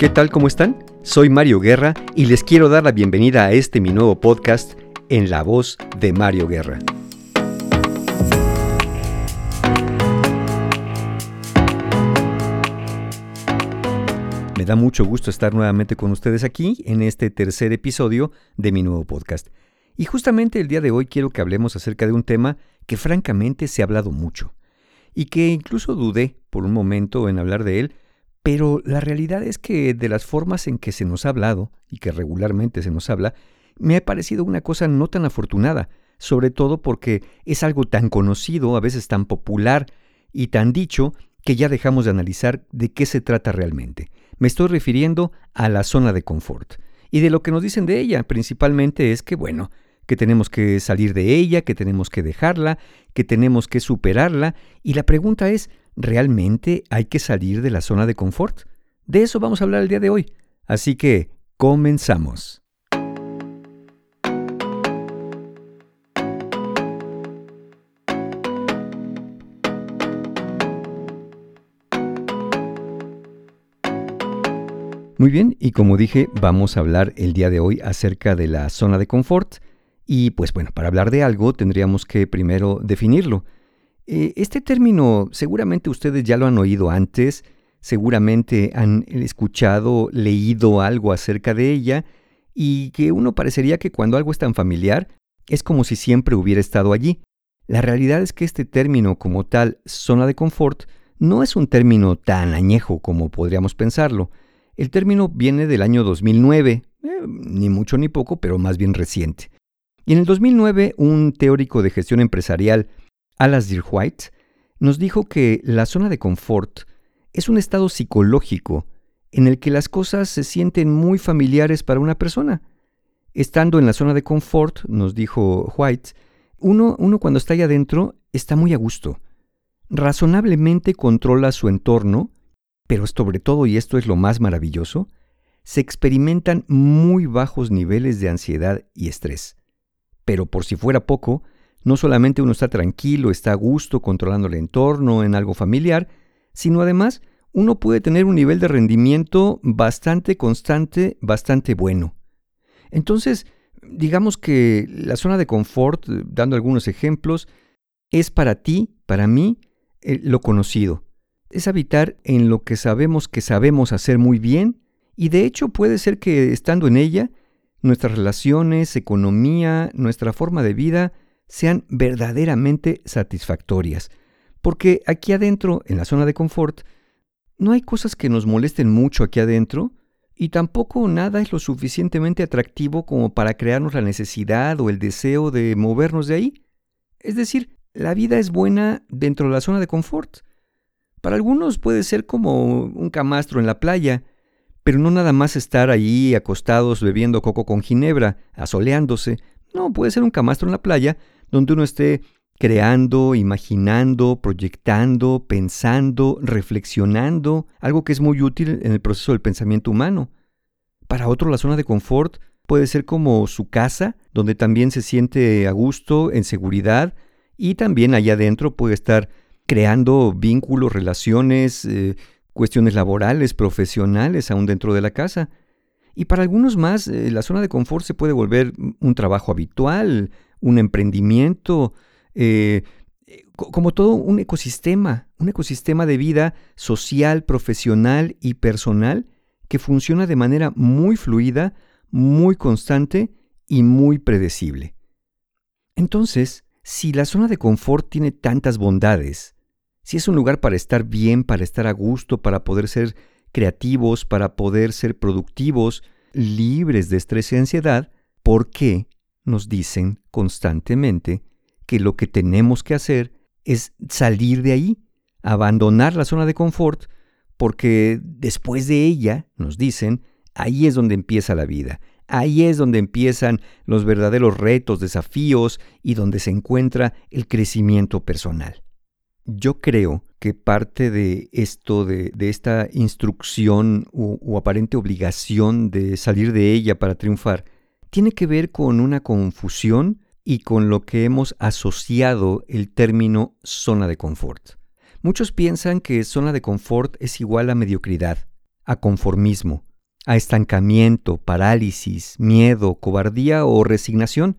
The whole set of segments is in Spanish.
¿Qué tal? ¿Cómo están? Soy Mario Guerra y les quiero dar la bienvenida a este mi nuevo podcast en la voz de Mario Guerra. Me da mucho gusto estar nuevamente con ustedes aquí en este tercer episodio de mi nuevo podcast. Y justamente el día de hoy quiero que hablemos acerca de un tema que francamente se ha hablado mucho y que incluso dudé por un momento en hablar de él pero la realidad es que de las formas en que se nos ha hablado, y que regularmente se nos habla, me ha parecido una cosa no tan afortunada, sobre todo porque es algo tan conocido, a veces tan popular y tan dicho, que ya dejamos de analizar de qué se trata realmente. Me estoy refiriendo a la zona de confort. Y de lo que nos dicen de ella principalmente es que, bueno, que tenemos que salir de ella, que tenemos que dejarla, que tenemos que superarla. Y la pregunta es, ¿realmente hay que salir de la zona de confort? De eso vamos a hablar el día de hoy. Así que, comenzamos. Muy bien, y como dije, vamos a hablar el día de hoy acerca de la zona de confort. Y pues bueno, para hablar de algo tendríamos que primero definirlo. Eh, este término seguramente ustedes ya lo han oído antes, seguramente han escuchado, leído algo acerca de ella, y que uno parecería que cuando algo es tan familiar, es como si siempre hubiera estado allí. La realidad es que este término como tal, zona de confort, no es un término tan añejo como podríamos pensarlo. El término viene del año 2009, eh, ni mucho ni poco, pero más bien reciente. Y en el 2009, un teórico de gestión empresarial Alasdair White, nos dijo que la zona de confort es un estado psicológico en el que las cosas se sienten muy familiares para una persona. Estando en la zona de confort, nos dijo White, uno, uno cuando está ahí adentro está muy a gusto. Razonablemente controla su entorno, pero sobre todo, y esto es lo más maravilloso, se experimentan muy bajos niveles de ansiedad y estrés. Pero por si fuera poco, no solamente uno está tranquilo, está a gusto controlando el entorno en algo familiar, sino además uno puede tener un nivel de rendimiento bastante constante, bastante bueno. Entonces, digamos que la zona de confort, dando algunos ejemplos, es para ti, para mí, eh, lo conocido. Es habitar en lo que sabemos que sabemos hacer muy bien y de hecho puede ser que estando en ella, nuestras relaciones, economía, nuestra forma de vida, sean verdaderamente satisfactorias. Porque aquí adentro, en la zona de confort, no hay cosas que nos molesten mucho aquí adentro y tampoco nada es lo suficientemente atractivo como para crearnos la necesidad o el deseo de movernos de ahí. Es decir, la vida es buena dentro de la zona de confort. Para algunos puede ser como un camastro en la playa, pero no nada más estar allí acostados bebiendo coco con ginebra, asoleándose. No, puede ser un camastro en la playa donde uno esté creando, imaginando, proyectando, pensando, reflexionando, algo que es muy útil en el proceso del pensamiento humano. Para otro, la zona de confort puede ser como su casa, donde también se siente a gusto, en seguridad, y también allá adentro puede estar creando vínculos, relaciones, eh, cuestiones laborales, profesionales, aún dentro de la casa. Y para algunos más, eh, la zona de confort se puede volver un trabajo habitual, un emprendimiento, eh, como todo un ecosistema, un ecosistema de vida social, profesional y personal que funciona de manera muy fluida, muy constante y muy predecible. Entonces, si la zona de confort tiene tantas bondades, si es un lugar para estar bien, para estar a gusto, para poder ser creativos, para poder ser productivos, libres de estrés y ansiedad, ¿por qué nos dicen constantemente que lo que tenemos que hacer es salir de ahí, abandonar la zona de confort, porque después de ella, nos dicen, ahí es donde empieza la vida, ahí es donde empiezan los verdaderos retos, desafíos y donde se encuentra el crecimiento personal. Yo creo que parte de esto, de, esta instrucción o aparente obligación de salir de ella para triunfar, tiene que ver con una confusión y con lo que hemos asociado el término zona de confort. Muchos piensan que zona de confort es igual a mediocridad, a conformismo, a estancamiento, parálisis, miedo, cobardía o resignación.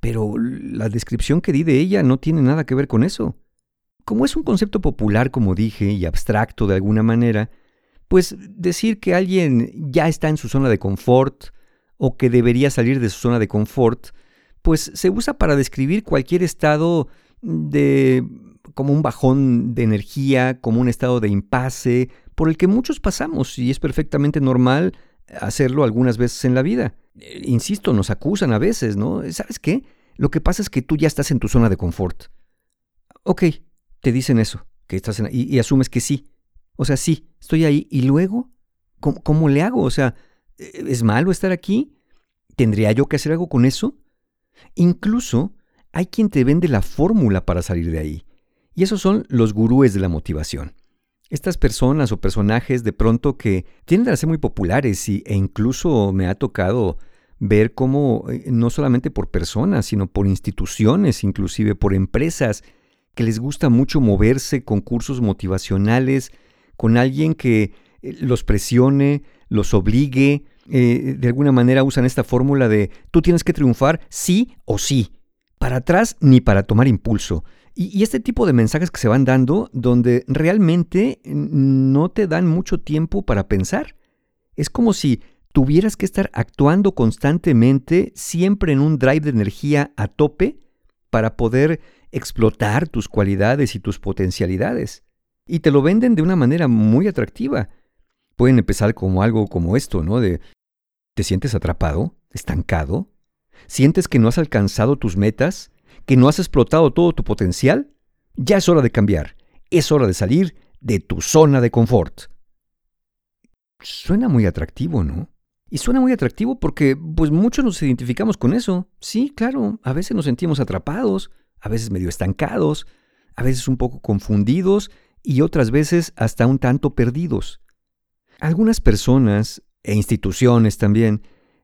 Pero la descripción que di de ella no tiene nada que ver con eso. Como es un concepto popular, como dije, y abstracto de alguna manera, pues decir que alguien ya está en su zona de confort o que debería salir de su zona de confort, pues se usa para describir cualquier estado de como un bajón de energía, como un estado de impasse, por el que muchos pasamos y es perfectamente normal hacerlo algunas veces en la vida. Eh, insisto, nos acusan a veces, ¿no? ¿Sabes qué? Lo que pasa es que tú ya estás en tu zona de confort. Ok, te dicen eso, que estás en, y, y asumes que sí. O sea, sí, estoy ahí. ¿Y luego? ¿Cómo, ¿Cómo, le hago? O sea, ¿es malo estar aquí? ¿Tendría yo que hacer algo con eso? Incluso hay quien te vende la fórmula para salir de ahí. Y esos son los gurúes de la motivación. Estas personas o personajes de pronto que tienden a ser muy populares y, e incluso me ha tocado ver cómo eh, no solamente por personas, sino por instituciones, inclusive por empresas, que les gusta mucho moverse con cursos motivacionales, con alguien que los presione, los obligue, eh, de alguna manera usan esta fórmula de tú tienes que triunfar sí o sí, para atrás ni para tomar impulso. Y, este tipo de mensajes que se van dando donde realmente no te dan mucho tiempo para pensar. Es como si tuvieras que estar actuando constantemente, siempre en un drive de energía a tope, para poder explotar tus cualidades y tus potencialidades. Y te lo venden de una manera muy atractiva. Pueden empezar como algo como esto, ¿no? De, ¿te sientes atrapado? ¿Estancado? ¿Sientes que no has alcanzado tus metas? que no has explotado todo tu potencial, ya es hora de cambiar. Es hora de salir de tu zona de confort. Suena muy atractivo, ¿no? Y suena muy atractivo porque pues muchos nos identificamos con eso. Sí, claro, a veces nos sentimos atrapados, a veces medio estancados, a veces un poco confundidos y otras veces hasta un tanto perdidos. Algunas personas e instituciones también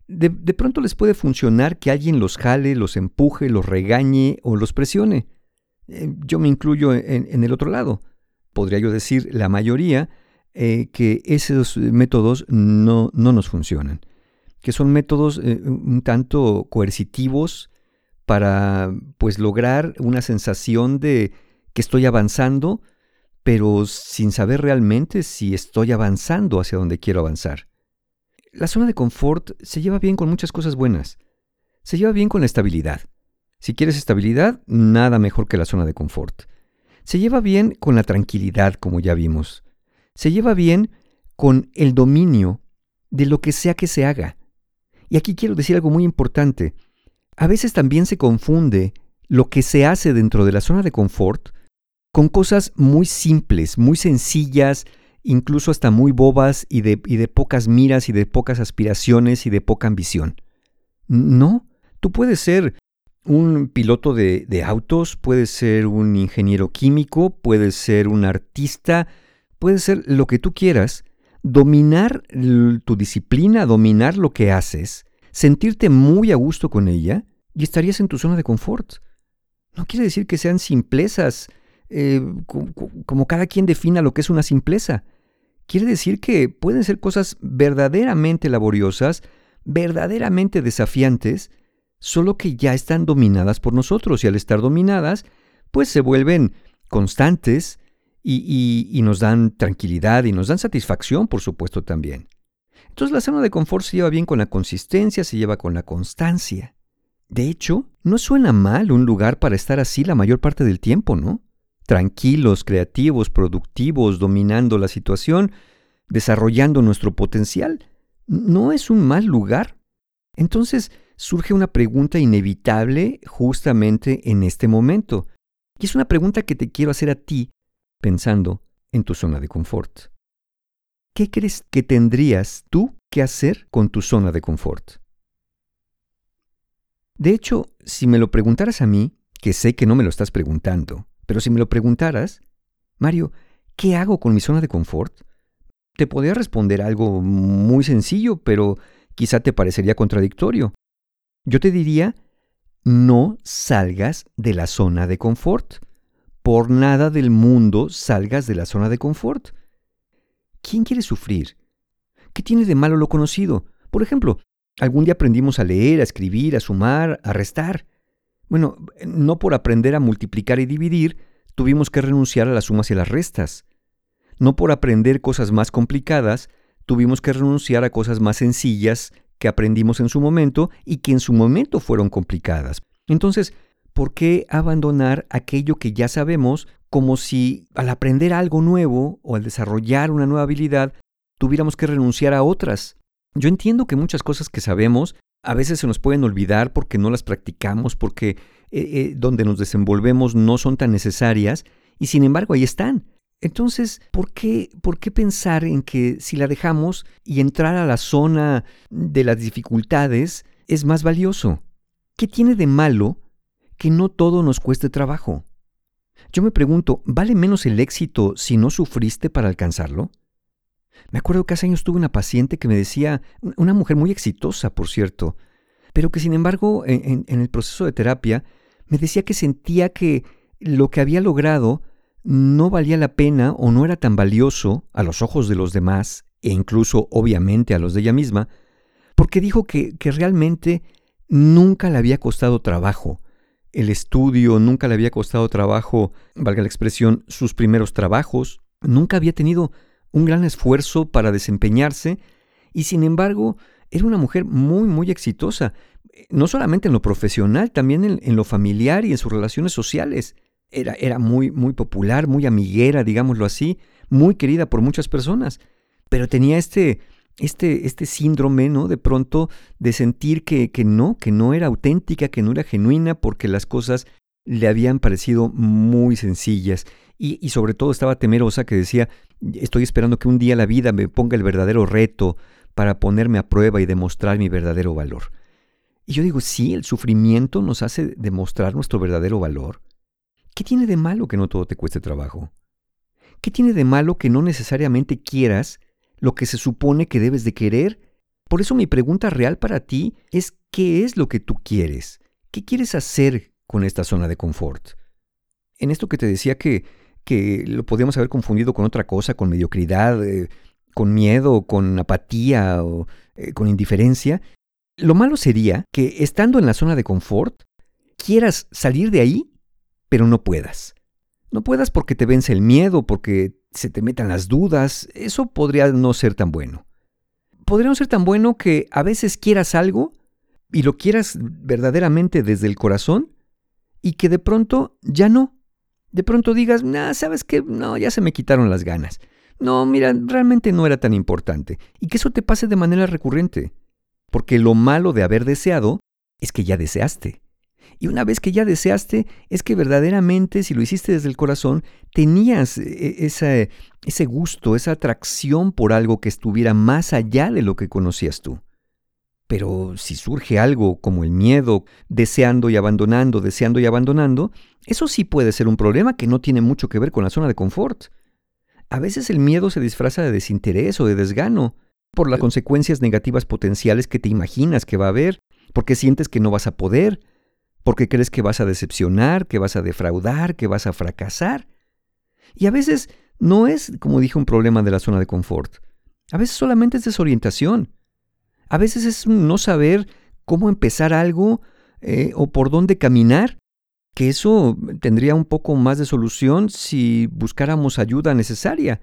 de, pronto les puede funcionar que alguien los jale, los empuje, los regañe o los presione. Eh, yo me incluyo en, el otro lado. Podría yo decir, la mayoría, eh, que esos métodos no, no, nos funcionan. Que son métodos eh, un tanto coercitivos para pues lograr una sensación de que estoy avanzando, pero sin saber realmente si estoy avanzando hacia donde quiero avanzar. La zona de confort se lleva bien con muchas cosas buenas. Se lleva bien con la estabilidad. Si quieres estabilidad, nada mejor que la zona de confort. Se lleva bien con la tranquilidad, como ya vimos. Se lleva bien con el dominio de lo que sea que se haga. Y aquí quiero decir algo muy importante. A veces también se confunde lo que se hace dentro de la zona de confort con cosas muy simples, muy sencillas, incluso hasta muy bobas y de, de pocas miras y de pocas aspiraciones y de poca ambición. No, tú puedes ser un piloto de, de, autos, puedes ser un ingeniero químico, puedes ser un artista, puedes ser lo que tú quieras, dominar tu disciplina, dominar lo que haces, sentirte muy a gusto con ella y estarías en tu zona de confort. No quiere decir que sean simplezas, eh, como cada quien defina lo que es una simpleza quiere decir que pueden ser cosas verdaderamente laboriosas, verdaderamente desafiantes, solo que ya están dominadas por nosotros y al estar dominadas, pues se vuelven constantes y, nos dan tranquilidad y nos dan satisfacción, por supuesto, también. Entonces la zona de confort se lleva bien con la consistencia, se lleva con la constancia. De hecho, no suena mal un lugar para estar así la mayor parte del tiempo, ¿no? Tranquilos, creativos, productivos, dominando la situación, desarrollando nuestro potencial, no es un mal lugar. Entonces surge una pregunta inevitable justamente en este momento. Y es una pregunta que te quiero hacer a ti pensando en tu zona de confort. ¿Qué crees que tendrías tú que hacer con tu zona de confort? De hecho, si me lo preguntaras a mí, que sé que no me lo estás preguntando, pero si me lo preguntaras, Mario, ¿qué hago con mi zona de confort? Te podría responder algo muy sencillo, pero quizá te parecería contradictorio. Yo te diría, no salgas de la zona de confort. Por nada del mundo salgas de la zona de confort. ¿Quién quiere sufrir? ¿Qué tiene de malo lo conocido? Por ejemplo, algún día aprendimos a leer, a escribir, a sumar, a restar. Bueno, no por aprender a multiplicar y dividir, tuvimos que renunciar a las sumas y las restas. No por aprender cosas más complicadas, tuvimos que renunciar a cosas más sencillas que aprendimos en su momento y que en su momento fueron complicadas. Entonces, ¿por qué abandonar aquello que ya sabemos como si al aprender algo nuevo o al desarrollar una nueva habilidad tuviéramos que renunciar a otras? Yo entiendo que muchas cosas que sabemos a veces se nos pueden olvidar porque no las practicamos, porque eh, eh, donde nos desenvolvemos no son tan necesarias y sin embargo ahí están. Entonces, ¿por qué, ¿por qué pensar en que si la dejamos y entrar a la zona de las dificultades es más valioso? ¿Qué tiene de malo que no todo nos cueste trabajo? Yo me pregunto, ¿vale menos el éxito si no sufriste para alcanzarlo? Me acuerdo que hace años tuve una paciente que me decía, una mujer muy exitosa, por cierto, pero que sin embargo en, el proceso de terapia me decía que sentía que lo que había logrado no valía la pena o no era tan valioso a los ojos de los demás e incluso obviamente a los de ella misma, porque dijo que, que realmente nunca le había costado trabajo. El estudio nunca le había costado trabajo, valga la expresión, sus primeros trabajos, nunca había tenido un gran esfuerzo para desempeñarse y sin embargo era una mujer muy, muy exitosa, no solamente en lo profesional, también en, en lo familiar y en sus relaciones sociales era, era muy, muy popular, muy amiguera, digámoslo así, muy querida por muchas personas, pero tenía este, este, este síndrome, ¿no? De pronto de sentir que, que no, que no era auténtica, que no era genuina, porque las cosas le habían parecido muy sencillas. Y, y, sobre todo estaba temerosa que decía, estoy esperando que un día la vida me ponga el verdadero reto para ponerme a prueba y demostrar mi verdadero valor. Y yo digo, sí, el sufrimiento nos hace demostrar nuestro verdadero valor, ¿Qué tiene de malo que no todo te cueste trabajo? ¿Qué tiene de malo que no necesariamente quieras lo que se supone que debes de querer? Por eso mi pregunta real para ti es ¿qué es lo que tú quieres? ¿Qué quieres hacer con esta zona de confort? En esto que te decía que, que lo podíamos haber confundido con otra cosa, con mediocridad, eh, con miedo, con apatía o eh, con indiferencia, lo malo sería que estando en la zona de confort, quieras salir de ahí pero no puedas. No puedas porque te vence el miedo, porque se te metan las dudas, eso podría no ser tan bueno. Podría no ser tan bueno que a veces quieras algo y lo quieras verdaderamente desde el corazón y que de pronto ya no. De pronto digas, nah, sabes que no, ya se me quitaron las ganas. No, mira, realmente no era tan importante. Y que eso te pase de manera recurrente. Porque lo malo de haber deseado es que ya deseaste. Y una vez que ya deseaste, es que verdaderamente, si lo hiciste desde el corazón, tenías eh, ese, ese gusto, esa atracción por algo que estuviera más allá de lo que conocías tú. Pero si surge algo como el miedo, deseando y abandonando, deseando y abandonando, eso sí puede ser un problema que no tiene mucho que ver con la zona de confort. A veces el miedo se disfraza de desinterés o de desgano por las consecuencias negativas potenciales que te imaginas que va a haber, porque sientes que no vas a poder, porque crees que vas a decepcionar, que vas a defraudar, que vas a fracasar. Y a veces no es, como dije, un problema de la zona de confort. A veces solamente es desorientación. A veces es no saber cómo empezar algo eh, o por dónde caminar, que eso tendría un poco más de solución si buscáramos ayuda necesaria,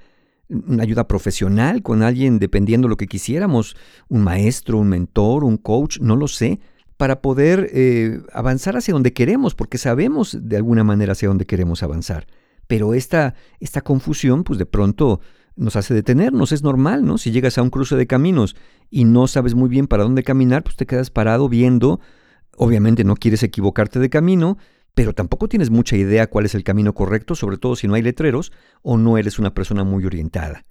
una ayuda profesional con alguien dependiendo lo que quisiéramos, un maestro, un mentor, un coach, no lo sé, para poder eh, avanzar hacia donde queremos, porque sabemos de alguna manera hacia dónde queremos avanzar. Pero esta, esta confusión, pues de pronto nos hace detenernos, es normal, ¿no? Si llegas a un cruce de caminos y no sabes muy bien para dónde caminar, pues te quedas parado viendo, obviamente no quieres equivocarte de camino, pero tampoco tienes mucha idea cuál es el camino correcto, sobre todo si no hay letreros o no eres una persona muy orientada.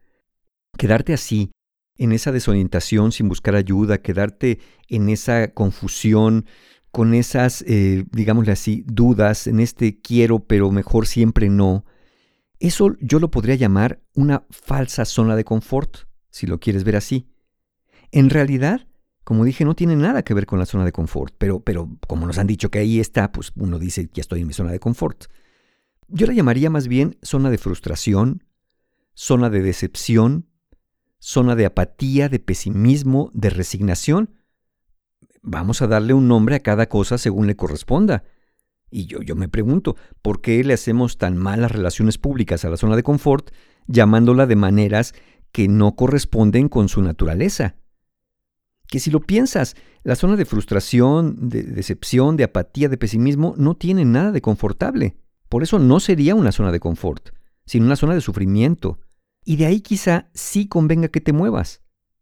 Quedarte así, en esa desorientación sin buscar ayuda, quedarte en esa confusión, con esas, eh, digámosle así, dudas, en este quiero pero mejor siempre no, eso yo lo podría llamar una falsa zona de confort, si lo quieres ver así. En realidad, como dije, no tiene nada que ver con la zona de confort, pero, pero como nos han dicho que ahí está, pues uno dice, ya estoy en mi zona de confort. Yo la llamaría más bien zona de frustración, zona de decepción, zona de apatía, de pesimismo, de resignación. Vamos a darle un nombre a cada cosa según le corresponda. Y yo, yo me pregunto, ¿por qué le hacemos tan malas relaciones públicas a la zona de confort, llamándola de maneras que no corresponden con su naturaleza? Que si lo piensas, la zona de frustración, de decepción, de apatía, de pesimismo no tiene nada de confortable. Por eso no sería una zona de confort, sino una zona de sufrimiento. Y de ahí quizá sí convenga que te muevas.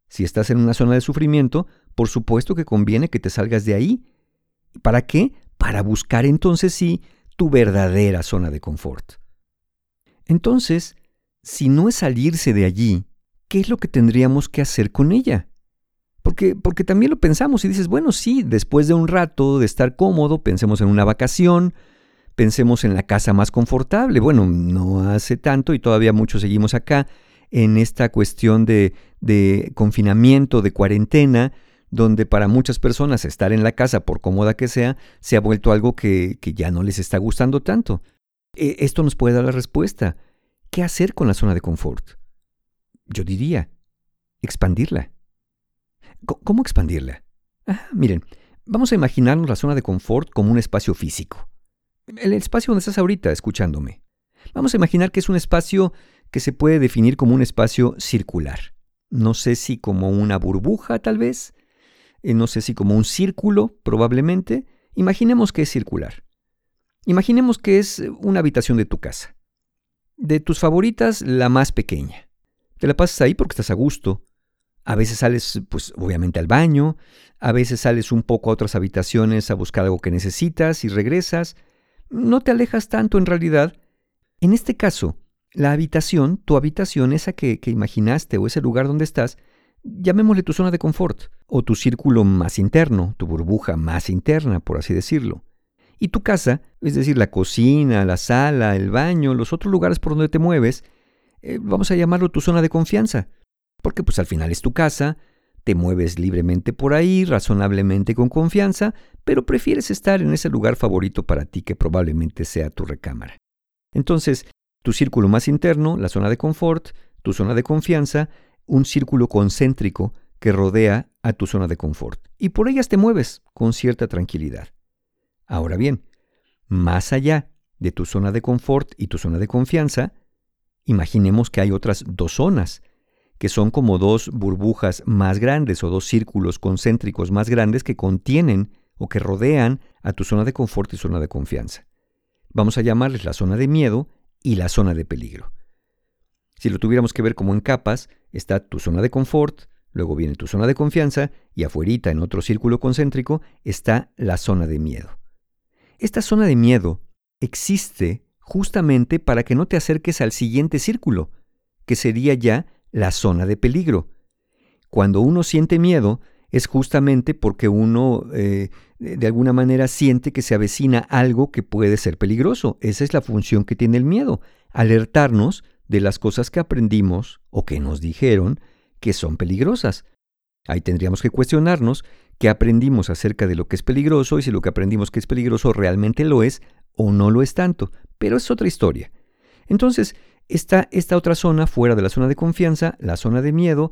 Si estás en una zona de sufrimiento, por supuesto que conviene que te salgas de ahí. ¿Para qué? Para buscar entonces sí tu verdadera zona de confort. Entonces, si no es salirse de allí, ¿qué es lo que tendríamos que hacer con ella? Porque, porque también lo pensamos y dices, bueno, sí, después de un rato de estar cómodo, pensemos en una vacación, pensemos en la casa más confortable. Bueno, no hace tanto y todavía muchos seguimos acá en esta cuestión de, de confinamiento, de cuarentena, donde para muchas personas estar en la casa, por cómoda que sea, se ha vuelto algo que, ya no les está gustando tanto. E, esto nos puede dar la respuesta. ¿Qué hacer con la zona de confort? Yo diría, expandirla. ¿Cómo expandirla? Ah, miren, vamos a imaginarnos la zona de confort como un espacio físico. El espacio donde estás ahorita escuchándome. Vamos a imaginar que es un espacio que se puede definir como un espacio circular. No sé si como una burbuja tal vez, eh, no sé si como un círculo probablemente. Imaginemos que es circular. Imaginemos que es una habitación de tu casa. De tus favoritas, la más pequeña. Te la pasas ahí porque estás a gusto. A veces sales, pues obviamente al baño, a veces sales un poco a otras habitaciones a buscar algo que necesitas y regresas. No te alejas tanto en realidad. En este caso, la habitación, tu habitación, esa que, que imaginaste o ese lugar donde estás, llamémosle tu zona de confort, o tu círculo más interno, tu burbuja más interna, por así decirlo. Y tu casa, es decir, la cocina, la sala, el baño, los otros lugares por donde te mueves, eh, vamos a llamarlo tu zona de confianza, porque pues al final es tu casa, te mueves libremente por ahí, razonablemente con confianza, pero prefieres estar en ese lugar favorito para ti que probablemente sea tu recámara. Entonces, tu círculo más interno, la zona de confort, tu zona de confianza, un círculo concéntrico que rodea a tu zona de confort. Y por ellas te mueves con cierta tranquilidad. Ahora bien, más allá de tu zona de confort y tu zona de confianza, imaginemos que hay otras dos zonas, que son como dos burbujas más grandes o dos círculos concéntricos más grandes que contienen o que rodean a tu zona de confort y zona de confianza. Vamos a llamarles la zona de miedo y la zona de peligro. Si lo tuviéramos que ver como en capas, está tu zona de confort, luego viene tu zona de confianza y afuerita en otro círculo concéntrico está la zona de miedo. Esta zona de miedo existe justamente para que no te acerques al siguiente círculo, que sería ya la zona de peligro. Cuando uno siente miedo es justamente porque uno eh, de alguna manera siente que se avecina algo que puede ser peligroso. Esa es la función que tiene el miedo, alertarnos de las cosas que aprendimos o que nos dijeron que son peligrosas. Ahí tendríamos que cuestionarnos qué aprendimos acerca de lo que es peligroso y si lo que aprendimos que es peligroso realmente lo es o no lo es tanto. Pero es otra historia. Entonces, está esta otra zona fuera de la zona de confianza, la zona de miedo,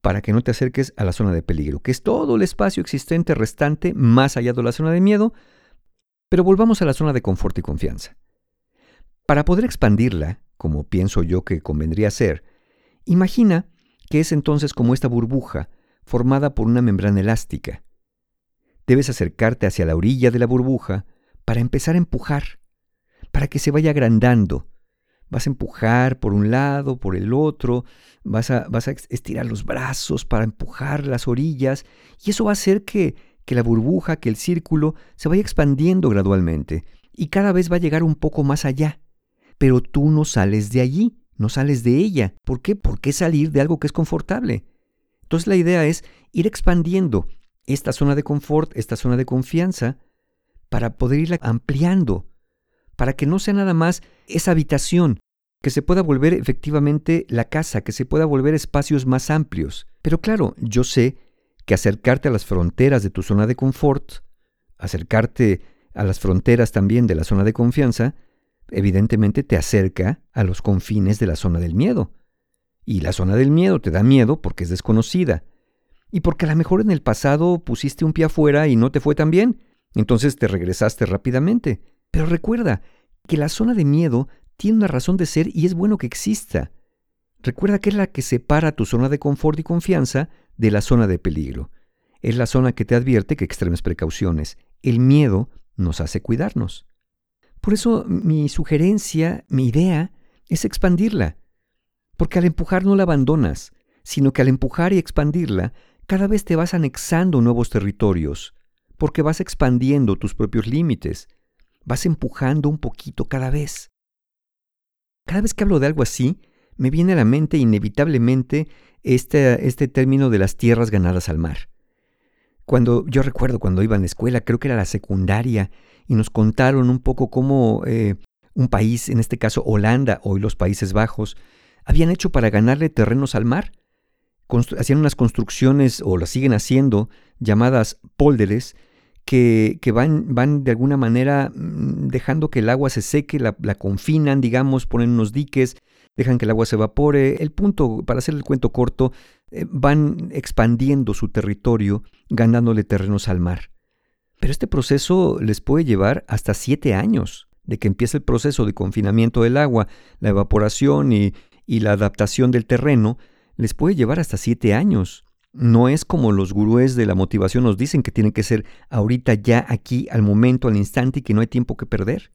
para que no te acerques a la zona de peligro, que es todo el espacio existente restante más allá de la zona de miedo. Pero volvamos a la zona de confort y confianza. Para poder expandirla, como pienso yo que convendría ser, imagina que es entonces como esta burbuja formada por una membrana elástica. Debes acercarte hacia la orilla de la burbuja para empezar a empujar, para que se vaya agrandando. Vas a empujar por un lado, por el otro, vas a, vas a estirar los brazos para empujar las orillas y eso va a hacer que, que la burbuja, que el círculo se vaya expandiendo gradualmente y cada vez va a llegar un poco más allá pero tú no sales de allí, no sales de ella. ¿Por qué? ¿Por qué salir de algo que es confortable? Entonces la idea es ir expandiendo esta zona de confort, esta zona de confianza, para poder irla ampliando, para que no sea nada más esa habitación, que se pueda volver efectivamente la casa, que se pueda volver espacios más amplios. Pero claro, yo sé que acercarte a las fronteras de tu zona de confort, acercarte a las fronteras también de la zona de confianza, evidentemente te acerca a los confines de la zona del miedo. Y la zona del miedo te da miedo porque es desconocida. Y porque a lo mejor en el pasado pusiste un pie afuera y no te fue tan bien. Entonces te regresaste rápidamente. Pero recuerda que la zona de miedo tiene una razón de ser y es bueno que exista. Recuerda que es la que separa tu zona de confort y confianza de la zona de peligro. Es la zona que te advierte que extremes precauciones. El miedo nos hace cuidarnos. Por eso mi sugerencia, mi idea, es expandirla. Porque al empujar no la abandonas, sino que al empujar y expandirla, cada vez te vas anexando nuevos territorios, porque vas expandiendo tus propios límites, vas empujando un poquito cada vez. Cada vez que hablo de algo así, me viene a la mente inevitablemente este, este término de las tierras ganadas al mar. Cuando yo recuerdo cuando iba en la escuela, creo que era la secundaria, y nos contaron un poco cómo eh, un país, en este caso Holanda, hoy los Países Bajos, habían hecho para ganarle terrenos al mar. hacían unas construcciones, o las siguen haciendo, llamadas polderes, que, van, van de alguna manera mm, dejando que el agua se seque, la, la, confinan, digamos, ponen unos diques, dejan que el agua se evapore. El punto, para hacer el cuento corto, van expandiendo su territorio, ganándole terrenos al mar. Pero este proceso les puede llevar hasta siete años, de que empiece el proceso de confinamiento del agua, la evaporación y, la adaptación del terreno, les puede llevar hasta siete años. No es como los gurúes de la motivación nos dicen que tiene que ser ahorita, ya, aquí, al momento, al instante y que no hay tiempo que perder.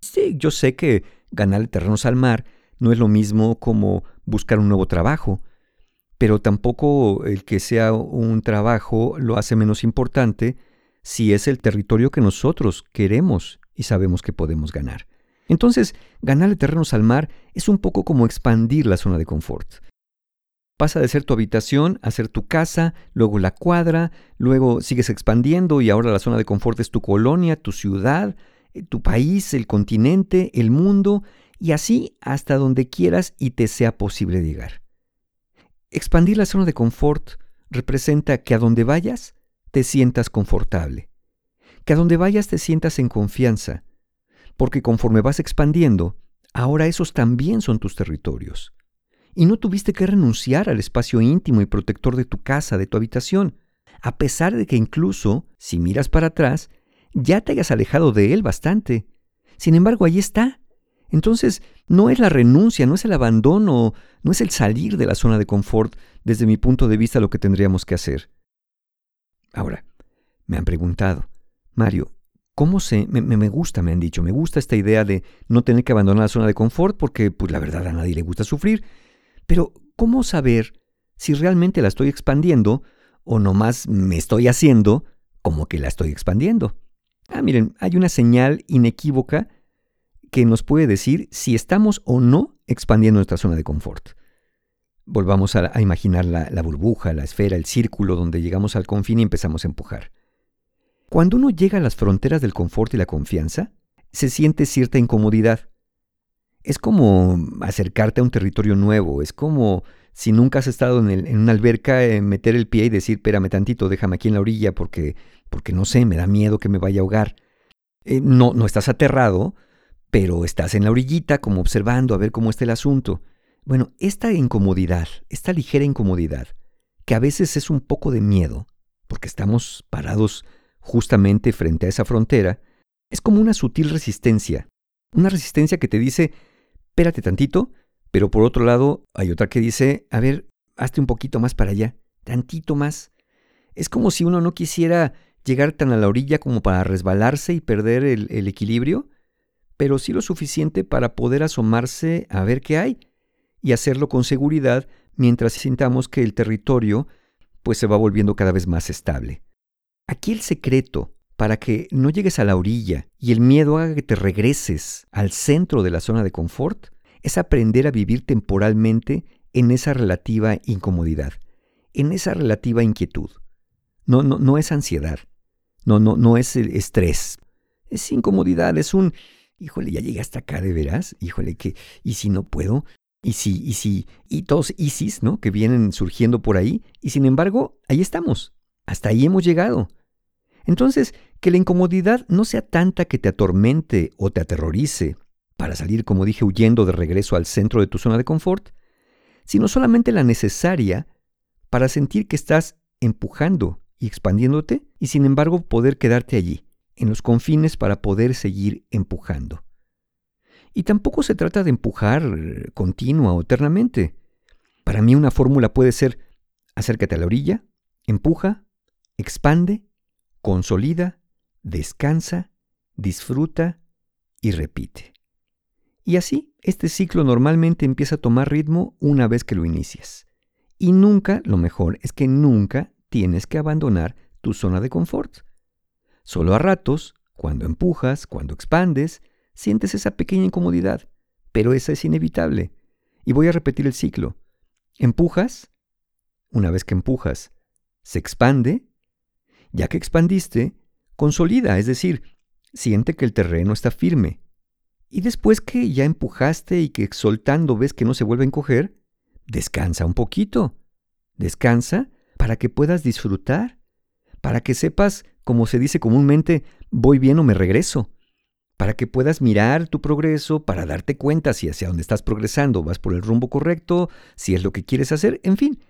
Sí, yo sé que ganar terrenos al mar no es lo mismo como buscar un nuevo trabajo, pero tampoco el que sea un trabajo lo hace menos importante si es el territorio que nosotros queremos y sabemos que podemos ganar. Entonces, ganarle terrenos al mar es un poco como expandir la zona de confort. Pasa de ser tu habitación a ser tu casa, luego la cuadra, luego sigues expandiendo y ahora la zona de confort es tu colonia, tu ciudad, eh, tu país, el continente, el mundo, y así hasta donde quieras y te sea posible llegar. Expandir la zona de confort representa que a donde vayas te sientas confortable, que a donde vayas te sientas en confianza, porque conforme vas expandiendo, ahora esos también son tus territorios. Y no tuviste que renunciar al espacio íntimo y protector de tu casa, de tu habitación, a pesar de que incluso, si miras para atrás, ya te hayas alejado de él bastante. Sin embargo, ahí está. Entonces, no es la renuncia, no es el abandono, no es el salir de la zona de confort desde mi punto de vista lo que tendríamos que hacer. Ahora, me han preguntado, Mario, ¿cómo sé? Me, me, gusta, me han dicho, me gusta esta idea de no tener que abandonar la zona de confort porque, pues la verdad, a nadie le gusta sufrir. Pero, ¿cómo saber si realmente la estoy expandiendo o nomás me estoy haciendo como que la estoy expandiendo? Ah, miren, hay una señal inequívoca que nos puede decir si estamos o no expandiendo nuestra zona de confort. Volvamos a, imaginar la, la, burbuja, la esfera, el círculo donde llegamos al confín y empezamos a empujar. Cuando uno llega a las fronteras del confort y la confianza, se siente cierta incomodidad. Es como acercarte a un territorio nuevo, es como si nunca has estado en, una alberca, eh, meter el pie y decir, espérame tantito, déjame aquí en la orilla porque, porque no sé, me da miedo que me vaya a ahogar. Eh, no, no estás aterrado, pero estás en la orillita como observando a ver cómo está el asunto. Bueno, esta incomodidad, esta ligera incomodidad, que a veces es un poco de miedo, porque estamos parados justamente frente a esa frontera, es como una sutil resistencia, una resistencia que te dice, espérate tantito, pero por otro lado hay otra que dice, a ver, hazte un poquito más para allá, tantito más. Es como si uno no quisiera llegar tan a la orilla como para resbalarse y perder el, el equilibrio, pero sí lo suficiente para poder asomarse a ver qué hay y hacerlo con seguridad mientras sintamos que el territorio pues se va volviendo cada vez más estable. Aquí el secreto para que no llegues a la orilla y el miedo haga que te regreses al centro de la zona de confort es aprender a vivir temporalmente en esa relativa incomodidad, en esa relativa inquietud. No, no, no es ansiedad, no, no, no es el estrés, es incomodidad, es un, híjole, ya llegué hasta acá de veras, híjole, que, y si no puedo, y si, y si, y todos ISIS, ¿no? Que vienen surgiendo por ahí, y sin embargo, ahí estamos, hasta ahí hemos llegado. Entonces, que la incomodidad no sea tanta que te atormente o te aterrorice, para salir, como dije, huyendo de regreso al centro de tu zona de confort, sino solamente la necesaria para sentir que estás empujando y expandiéndote y sin embargo poder quedarte allí, en los confines para poder seguir empujando. Y tampoco se trata de empujar continua o eternamente. Para mí una fórmula puede ser acércate a la orilla, empuja, expande, consolida, descansa, disfruta y repite. Y así, este ciclo normalmente empieza a tomar ritmo una vez que lo inicias. Y nunca, lo mejor es que nunca tienes que abandonar tu zona de confort. Solo a ratos, cuando empujas, cuando expandes, sientes esa pequeña incomodidad, pero esa es inevitable. Y voy a repetir el ciclo. Empujas, una vez que empujas, se expande, ya que expandiste, consolida, es decir, siente que el terreno está firme, y después que ya empujaste y que soltando ves que no se vuelve a encoger, descansa un poquito. Descansa para que puedas disfrutar, para que sepas, como se dice comúnmente, voy bien o me regreso, para que puedas mirar tu progreso, para darte cuenta si hacia dónde estás progresando vas por el rumbo correcto, si es lo que quieres hacer, en fin.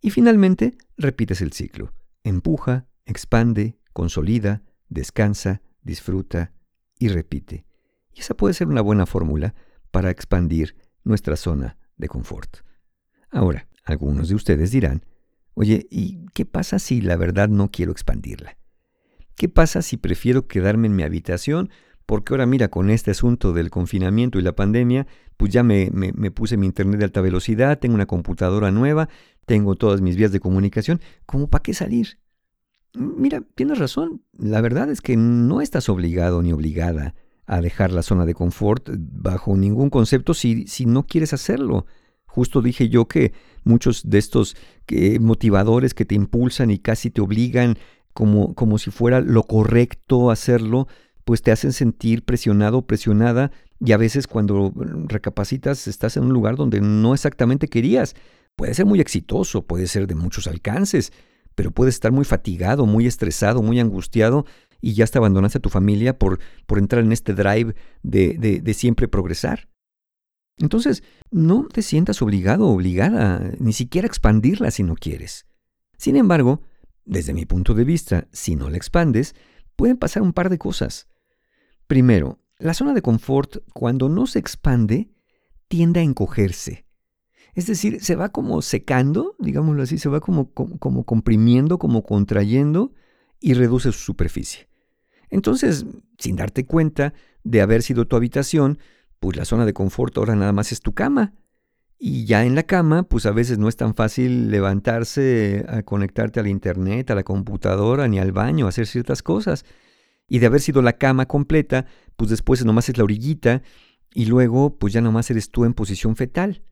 Y finalmente, repites el ciclo. Empuja, expande, consolida, descansa, disfruta y repite. Y esa puede ser una buena fórmula para expandir nuestra zona de confort. Ahora, algunos de ustedes dirán, oye, ¿y qué pasa si la verdad no quiero expandirla? ¿Qué pasa si prefiero quedarme en mi habitación? Porque ahora mira, con este asunto del confinamiento y la pandemia, pues ya me, puse mi internet de alta velocidad, tengo una computadora nueva, tengo todas mis vías de comunicación, ¿cómo para qué salir? Mira, tienes razón, la verdad es que no estás obligado ni obligada a dejar la zona de confort bajo ningún concepto si, si no quieres hacerlo. Justo dije yo que muchos de estos motivadores que te impulsan y casi te obligan como, como si fuera lo correcto hacerlo, pues te hacen sentir presionado presionada y a veces cuando recapacitas estás en un lugar donde no exactamente querías. Puede ser muy exitoso, puede ser de muchos alcances, pero puedes estar muy fatigado, muy estresado, muy angustiado y ya hasta abandonaste a tu familia por, por entrar en este drive de, de, siempre progresar. Entonces, no te sientas obligado o obligada, ni siquiera expandirla si no quieres. Sin embargo, desde mi punto de vista, si no la expandes, pueden pasar un par de cosas. Primero, la zona de confort, cuando no se expande, tiende a encogerse. Es decir, se va como secando, digámoslo así, se va como, como comprimiendo, como contrayendo, y reduce su superficie. Entonces, sin darte cuenta de haber sido tu habitación, pues la zona de confort ahora nada más es tu cama. Y ya en la cama, pues a veces no es tan fácil levantarse a conectarte al internet, a la computadora, ni al baño, a hacer ciertas cosas. Y de haber sido la cama completa, pues después nomás es la orillita y luego pues ya nomás eres tú en posición fetal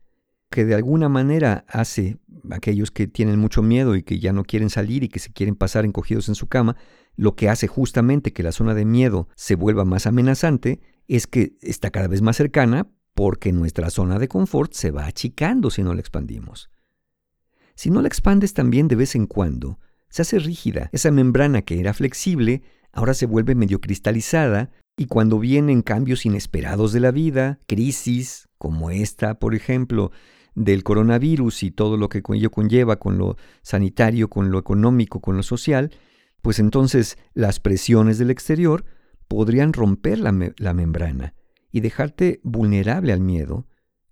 que de alguna manera hace aquellos que tienen mucho miedo y que ya no quieren salir y que se quieren pasar encogidos en su cama, lo que hace justamente que la zona de miedo se vuelva más amenazante es que está cada vez más cercana porque nuestra zona de confort se va achicando si no la expandimos. Si no la expandes también de vez en cuando, se hace rígida. Esa membrana que era flexible ahora se vuelve medio cristalizada y cuando vienen cambios inesperados de la vida, crisis como esta, por ejemplo, del coronavirus y todo lo que ello conlleva con lo sanitario, con lo económico, con lo social, pues entonces las presiones del exterior podrían romper la, la membrana y dejarte vulnerable al miedo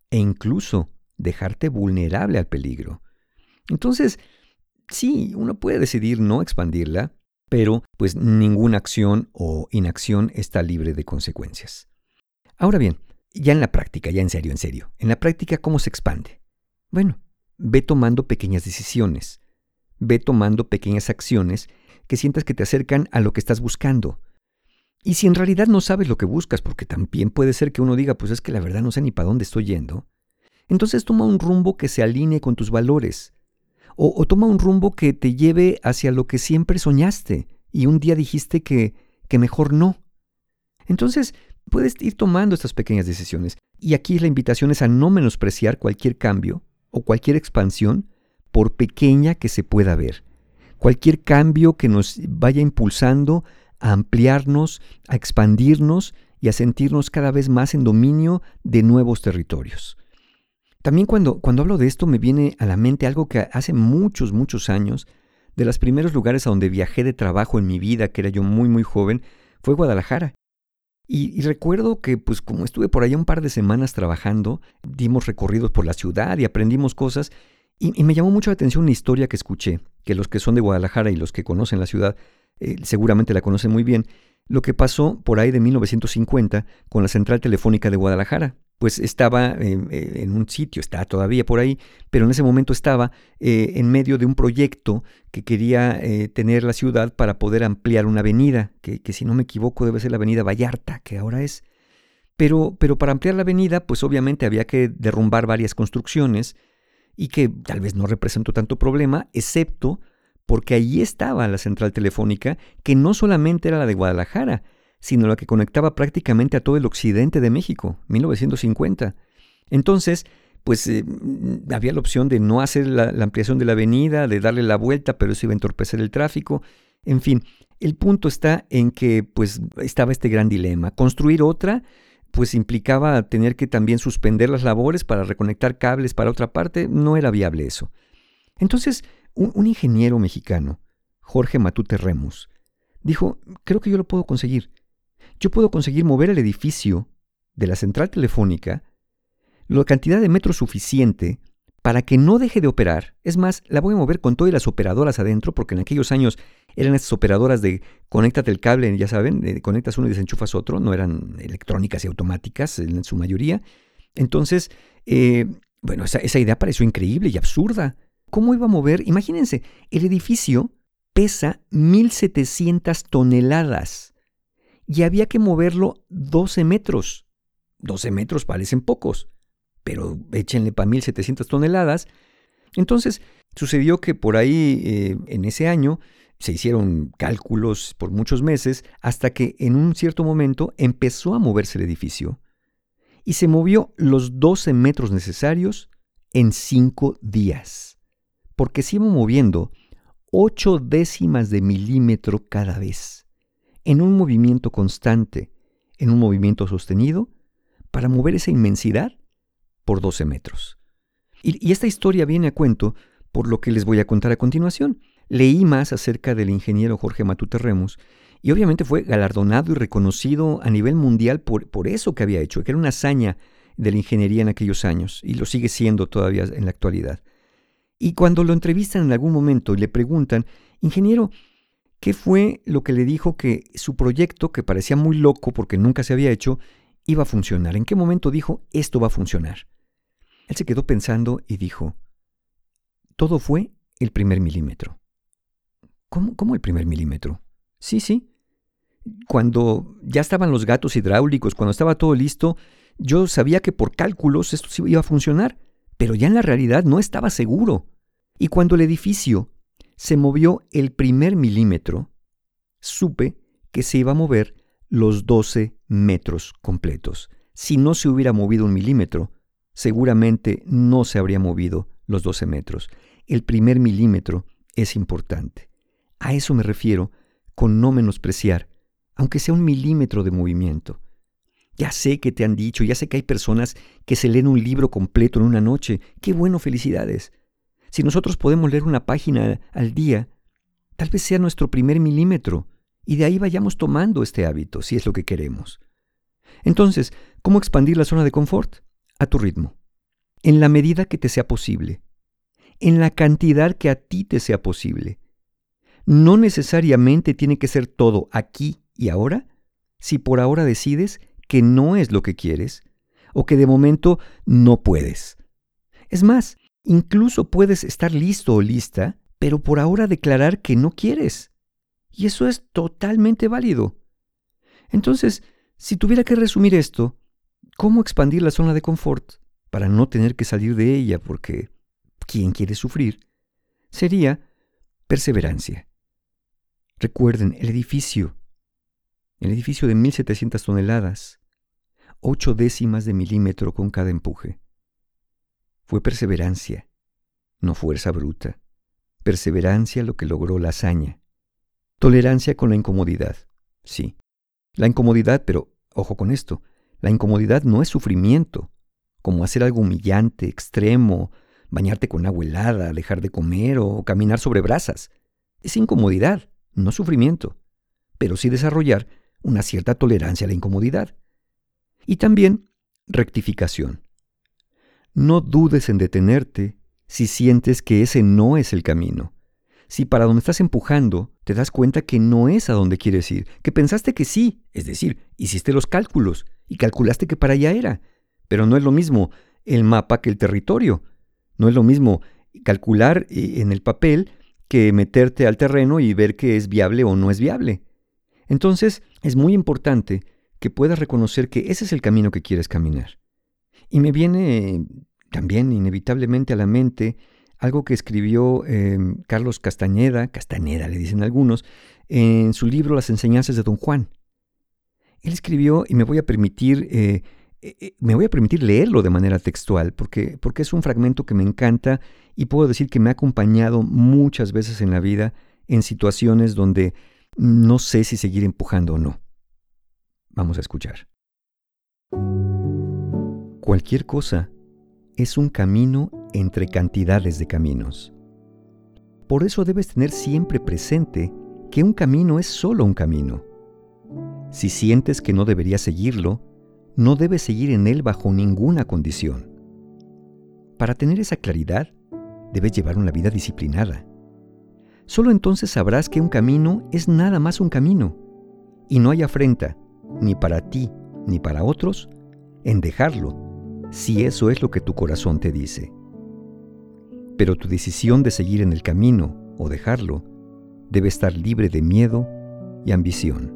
e incluso dejarte vulnerable al peligro. Entonces, sí, uno puede decidir no expandirla, pero pues ninguna acción o inacción está libre de consecuencias. Ahora bien, ya en la práctica, ya en serio, en serio. En la práctica, ¿cómo se expande? Bueno, ve tomando pequeñas decisiones. Ve tomando pequeñas acciones que sientas que te acercan a lo que estás buscando. Y si en realidad no sabes lo que buscas, porque también puede ser que uno diga, pues es que la verdad no sé ni para dónde estoy yendo, entonces toma un rumbo que se alinee con tus valores. O, toma un rumbo que te lleve hacia lo que siempre soñaste y un día dijiste que, que mejor no. Entonces, puedes ir tomando estas pequeñas decisiones. Y aquí la invitación es a no menospreciar cualquier cambio o cualquier expansión, por pequeña que se pueda ver. Cualquier cambio que nos vaya impulsando a ampliarnos, a expandirnos y a sentirnos cada vez más en dominio de nuevos territorios. También cuando, cuando hablo de esto me viene a la mente algo que hace muchos, muchos años, de los primeros lugares a donde viajé de trabajo en mi vida, que era yo muy, muy joven, fue Guadalajara. Y, recuerdo que, pues como estuve por allá un par de semanas trabajando, dimos recorridos por la ciudad y aprendimos cosas, y, me llamó mucho la atención una historia que escuché, que los que son de Guadalajara y los que conocen la ciudad eh, seguramente la conocen muy bien, lo que pasó por ahí de 1950 con la central telefónica de Guadalajara pues estaba eh, en un sitio, está todavía por ahí, pero en ese momento estaba eh, en medio de un proyecto que quería eh, tener la ciudad para poder ampliar una avenida, que, si no me equivoco debe ser la avenida Vallarta, que ahora es. Pero, pero para ampliar la avenida, pues obviamente había que derrumbar varias construcciones y que tal vez no representó tanto problema, excepto porque allí estaba la central telefónica, que no solamente era la de Guadalajara, sino la que conectaba prácticamente a todo el occidente de México, 1950. Entonces, pues eh, mm, había la opción de no hacer la, ampliación de la avenida, de darle la vuelta, pero eso iba a entorpecer el tráfico. En fin, el punto está en que pues estaba este gran dilema. Construir otra pues implicaba tener que también suspender las labores para reconectar cables para otra parte, no era viable eso. Entonces, un, ingeniero mexicano, Jorge Matute Remus, dijo, creo que yo lo puedo conseguir yo puedo conseguir mover el edificio de la central telefónica la cantidad de metros suficiente para que no deje de operar. Es más, la voy a mover con todas las operadoras adentro, porque en aquellos años eran estas operadoras de conéctate el cable, ya saben, conectas uno y desenchufas otro, no eran electrónicas y automáticas en su mayoría. Entonces, eh, bueno, esa, esa idea pareció increíble y absurda. ¿Cómo iba a mover? Imagínense, el edificio pesa 1.700 toneladas y había que moverlo 12 metros. 12 metros parecen pocos, pero échenle para 1700 toneladas. Entonces, sucedió que por ahí, eh, en ese año, se hicieron cálculos por muchos meses hasta que en un cierto momento empezó a moverse el edificio y se movió los 12 metros necesarios en 5 días, porque se iba moviendo 8 décimas de milímetro cada vez en un movimiento constante, en un movimiento sostenido, para mover esa inmensidad por 12 metros. Y, esta historia viene a cuento por lo que les voy a contar a continuación. Leí más acerca del ingeniero Jorge Matute Remus y obviamente fue galardonado y reconocido a nivel mundial por, por eso que había hecho, que era una hazaña de la ingeniería en aquellos años y lo sigue siendo todavía en la actualidad. Y cuando lo entrevistan en algún momento y le preguntan, ingeniero, ¿Qué fue lo que le dijo que su proyecto, que parecía muy loco porque nunca se había hecho, iba a funcionar? ¿En qué momento dijo, esto va a funcionar? Él se quedó pensando y dijo, todo fue el primer milímetro. ¿Cómo, ¿Cómo, el primer milímetro? Sí, sí. Cuando ya estaban los gatos hidráulicos, cuando estaba todo listo, yo sabía que por cálculos esto iba a funcionar, pero ya en la realidad no estaba seguro. Y cuando el edificio se movió el primer milímetro, supe que se iba a mover los 12 metros completos. Si no se hubiera movido un milímetro, seguramente no se habría movido los 12 metros. El primer milímetro es importante. A eso me refiero con no menospreciar, aunque sea un milímetro de movimiento. Ya sé que te han dicho, ya sé que hay personas que se leen un libro completo en una noche. Qué bueno, felicidades. Si nosotros podemos leer una página al día, tal vez sea nuestro primer milímetro, y de ahí vayamos tomando este hábito, si es lo que queremos. Entonces, ¿cómo expandir la zona de confort? A tu ritmo, en la medida que te sea posible, en la cantidad que a ti te sea posible. No necesariamente tiene que ser todo aquí y ahora, si por ahora decides que no es lo que quieres, o que de momento no puedes. Es más, Incluso puedes estar listo o lista, pero por ahora declarar que no quieres. Y eso es totalmente válido. Entonces, si tuviera que resumir esto, ¿cómo expandir la zona de confort para no tener que salir de ella porque ¿quién quiere sufrir? Sería perseverancia. Recuerden, el edificio, el edificio de 1700 toneladas, ocho décimas de milímetro con cada empuje. Fue perseverancia, no fuerza bruta. Perseverancia lo que logró la hazaña. Tolerancia con la incomodidad, sí. La incomodidad, pero ojo con esto, la incomodidad no es sufrimiento. como hacer algo humillante, extremo, bañarte con agua helada, dejar de comer o caminar sobre brasas. Es incomodidad, no sufrimiento, pero sí desarrollar una cierta tolerancia a la incomodidad. Y también rectificación. No dudes en detenerte si sientes que ese no es el camino. Si para donde estás empujando te das cuenta que no es a donde quieres ir, que pensaste que sí, es decir, hiciste los cálculos y calculaste que para allá era, pero no es lo mismo el mapa que el territorio. No es lo mismo calcular eh, en el papel que meterte al terreno y ver que es viable o no es viable. Entonces, es muy importante que puedas reconocer que ese es el camino que quieres caminar. Y me viene también inevitablemente a la mente algo que escribió em, Carlos Castañeda, Castañeda le dicen algunos, en su libro Las enseñanzas de Don Juan. Él escribió, y me voy a permitir eh, eh, eh, me voy a permitir leerlo de manera textual porque, porque es un fragmento que me encanta y puedo decir que me ha acompañado muchas veces en la vida en situaciones donde no sé si seguir empujando o no. Vamos a escuchar. Cualquier cosa es un camino entre cantidades de caminos. Por eso debes tener siempre presente que un camino es solo un camino. Si sientes que no deberías seguirlo, no debes seguir en él bajo ninguna condición. Para tener esa claridad, debes llevar una vida disciplinada. Solo entonces sabrás que un camino es nada más un camino, y no hay afrenta, ni para ti ni para otros, en dejarlo, si eso es lo que tu corazón te dice. Pero tu decisión de seguir en el camino o dejarlo debe estar libre de miedo y ambición.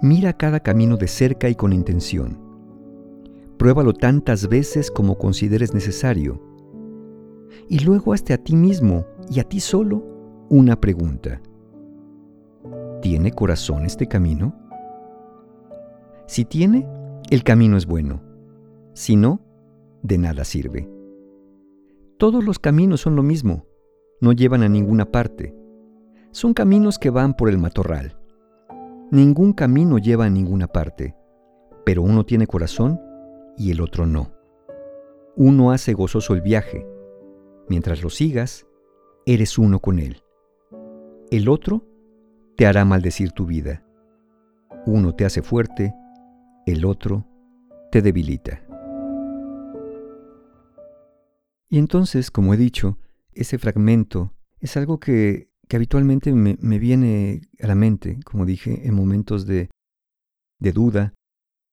Mira cada camino de cerca y con intención. Pruébalo tantas veces como consideres necesario. Y luego hazte a ti mismo y a ti solo una pregunta. ¿Tiene corazón este camino? Si tiene, el camino es bueno. Si no, de nada sirve. Todos los caminos son lo mismo, no llevan a ninguna parte. Son caminos que van por el matorral. Ningún camino lleva a ninguna parte, pero uno tiene corazón y el otro no. Uno hace gozoso el viaje. Mientras lo sigas, eres uno con él. El otro te hará maldecir tu vida. Uno te hace fuerte, el otro te debilita. Y entonces, como he dicho, ese fragmento es algo que habitualmente me, viene a la mente, como dije, en momentos de, de duda,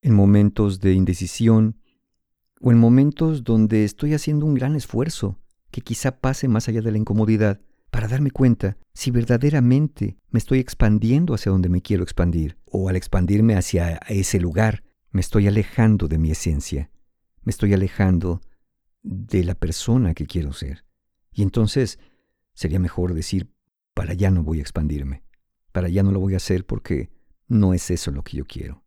en momentos de indecisión o en momentos donde estoy haciendo un gran esfuerzo que quizá pase más allá de la incomodidad para darme cuenta si verdaderamente me estoy expandiendo hacia donde me quiero expandir o al expandirme hacia ese lugar me estoy alejando de mi esencia, me estoy alejando de la persona que quiero ser. Y entonces sería mejor decir, para allá no voy a expandirme, para allá no lo voy a hacer porque no es eso lo que yo quiero.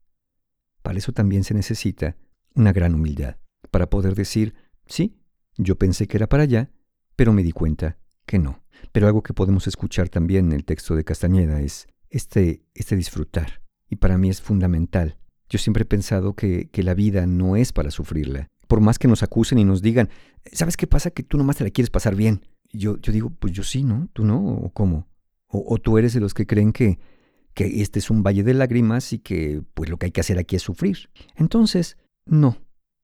Para eso también se necesita una gran humildad, para poder decir, sí, yo pensé que era para allá, pero me di cuenta que no. Pero algo que podemos escuchar también en el texto de Castañeda es este, este disfrutar, y para mí es fundamental. Yo siempre he pensado que, que la vida no es para sufrirla. Por más que nos acusen y nos digan, ¿sabes qué pasa? Que tú nomás te la quieres pasar bien yo, yo digo, pues yo sí, ¿no? ¿Tú no? ¿O cómo? O, tú eres de los que creen que, que este es un valle de lágrimas y que pues lo que hay que hacer aquí es sufrir. Entonces, no.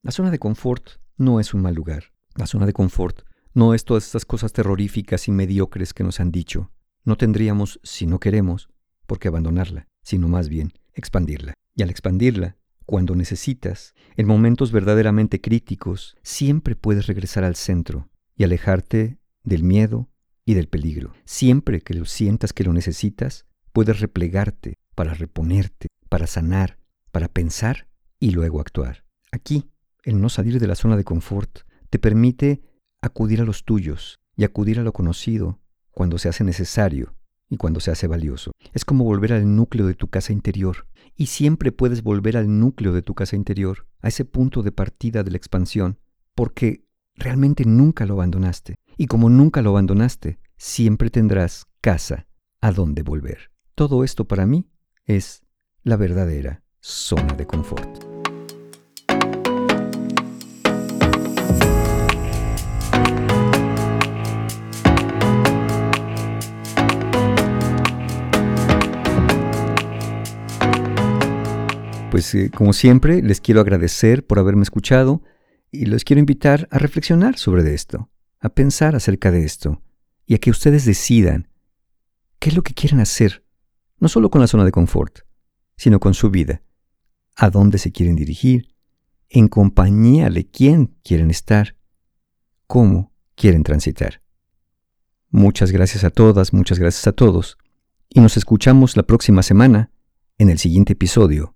La zona de confort no es un mal lugar. La zona de confort no es todas estas cosas terroríficas y mediocres que nos han dicho. No tendríamos, si no queremos, por qué abandonarla, sino más bien expandirla. Y al expandirla, cuando necesitas, en momentos verdaderamente críticos, siempre puedes regresar al centro y alejarte del miedo y del peligro. Siempre que lo sientas que lo necesitas, puedes replegarte para reponerte, para sanar, para pensar y luego actuar. Aquí, el no salir de la zona de confort te permite acudir a los tuyos y acudir a lo conocido cuando se hace necesario y cuando se hace valioso. Es como volver al núcleo de tu casa interior. Y siempre puedes volver al núcleo de tu casa interior, a ese punto de partida de la expansión, porque realmente nunca lo abandonaste. Y como nunca lo abandonaste, siempre tendrás casa a donde volver. Todo esto para mí es la verdadera zona de confort. Pues eh, como siempre les quiero agradecer por haberme escuchado y les quiero invitar a reflexionar sobre esto, a pensar acerca de esto y a que ustedes decidan qué es lo que quieren hacer, no solo con la zona de confort, sino con su vida, a dónde se quieren dirigir, en compañía de quién quieren estar, cómo quieren transitar. Muchas gracias a todas, muchas gracias a todos, y nos escuchamos la próxima semana en el siguiente episodio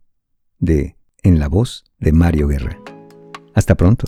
de En la voz de Mario Guerra. Hasta pronto.